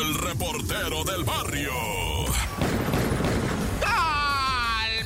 el reportero del barrio.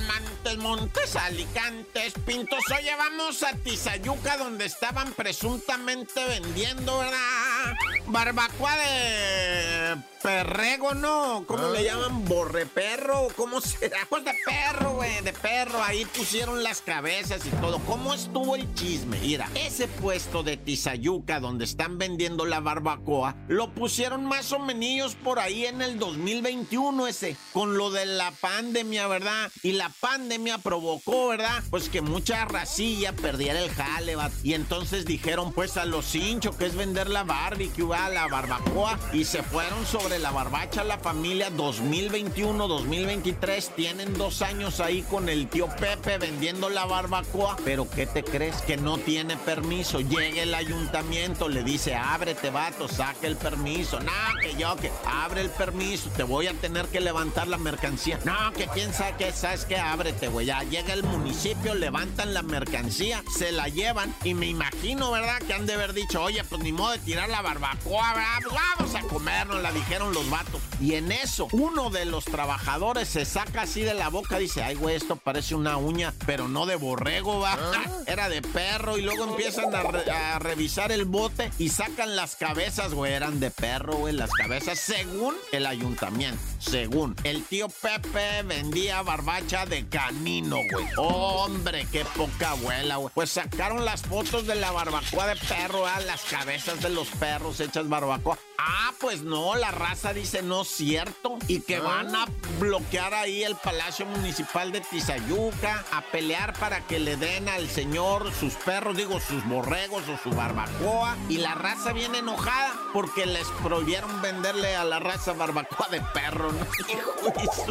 Montes, Montes, Alicantes, Pintos. Oye, vamos a Tizayuca, donde estaban presuntamente vendiendo, ¿verdad? Barbacoa de perrego, ¿no? ¿Cómo le llaman? ¿Borreperro? ¿Cómo será? Pues de perro, güey, de perro. Ahí pusieron las cabezas y todo. ¿Cómo estuvo el chisme? Mira, ese puesto de Tizayuca, donde están vendiendo la barbacoa, lo pusieron más o menos por ahí en el 2021 ese, con lo de la pandemia, ¿verdad? Y la pandemia provocó, ¿verdad? Pues que mucha racilla perdiera el jale, ¿va? Y entonces dijeron, pues a los hinchos, que es vender la barbecue, ¿va? la barbacoa, y se fueron sobre la barbacha la familia 2021-2023. Tienen dos años ahí con el tío Pepe vendiendo la barbacoa. Pero ¿qué te crees? Que no tiene permiso. Llega el ayuntamiento, le dice, ábrete, vato, saque el permiso. No, que yo, que abre el permiso, te voy a tener que levantar la mercancía. No, que quién sabe que sabes que ábrete, güey. Ya llega el municipio, levantan la mercancía, se la llevan. Y me imagino, ¿verdad? Que han de haber dicho, oye, pues ni modo de tirar la barbacoa, vamos a comernos, la dijeron los vatos. Y en eso, uno de los trabajadores se saca así de la boca, dice, ay, güey, esto parece una uña, pero no de borrego, va. Era de perro. Y luego empiezan a, re- a revisar el bote y sacan las cabezas, güey. Eran de perro, güey, las cabezas, según el ayuntamiento. Según. El tío Pepe vendía barbacha de canino, güey. Hombre, qué poca abuela, güey. Pues sacaron las fotos de la barbacoa de perro, ah, las cabezas de los perros hechas barbacoa. Ah, pues no, la raza dice no es cierto. Y que van a bloquear ahí el Palacio Municipal de Tizayuca, a pelear para que le den al señor sus perros, digo, sus borregos o su barbacoa. Y la raza viene enojada porque les prohibieron venderle a la raza barbacoa de perro, ¿no?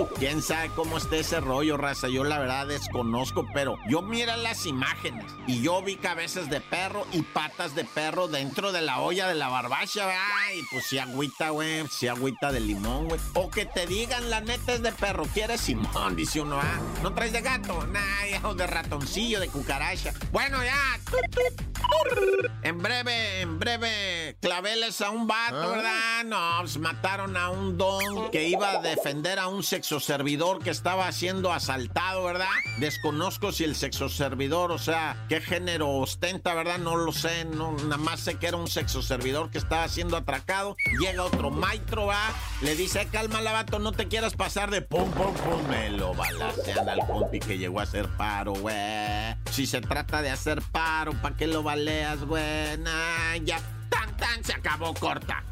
¿Quién sabe cómo está ese rollo, raza? Yo la verdad desconozco, pero yo mira las imágenes y yo vi cabezas de perro y patas de perro dentro de la olla de la barbacha, ¿verdad? Y pues si agüita, güey, si agüita de limón, güey. O que te digan, la neta es de perro, ¿quieres Simón? Dice uno, ah, ¿no traes de gato? Nah, o de ratoncillo, de cucaracha. Bueno, ya. En breve, en breve, claveles a un vato, ¿verdad? No, pues mataron a un don que iba a defender a un sexoservidor que estaba siendo asaltado, ¿verdad? Desconozco si el sexoservidor, o sea, qué género ostenta, ¿verdad? No lo sé, no, nada más sé que era un sexoservidor que estaba siendo atracado. Llega otro maestro, va, le dice, cálmala, vato, no te quieras pasar de pum, pum, pum. Me lo balacean al compi que llegó a hacer paro, güey. Si se trata de hacer paro, ¿para qué lo baleas, güey? Ya, tan, tan, se acabó corta.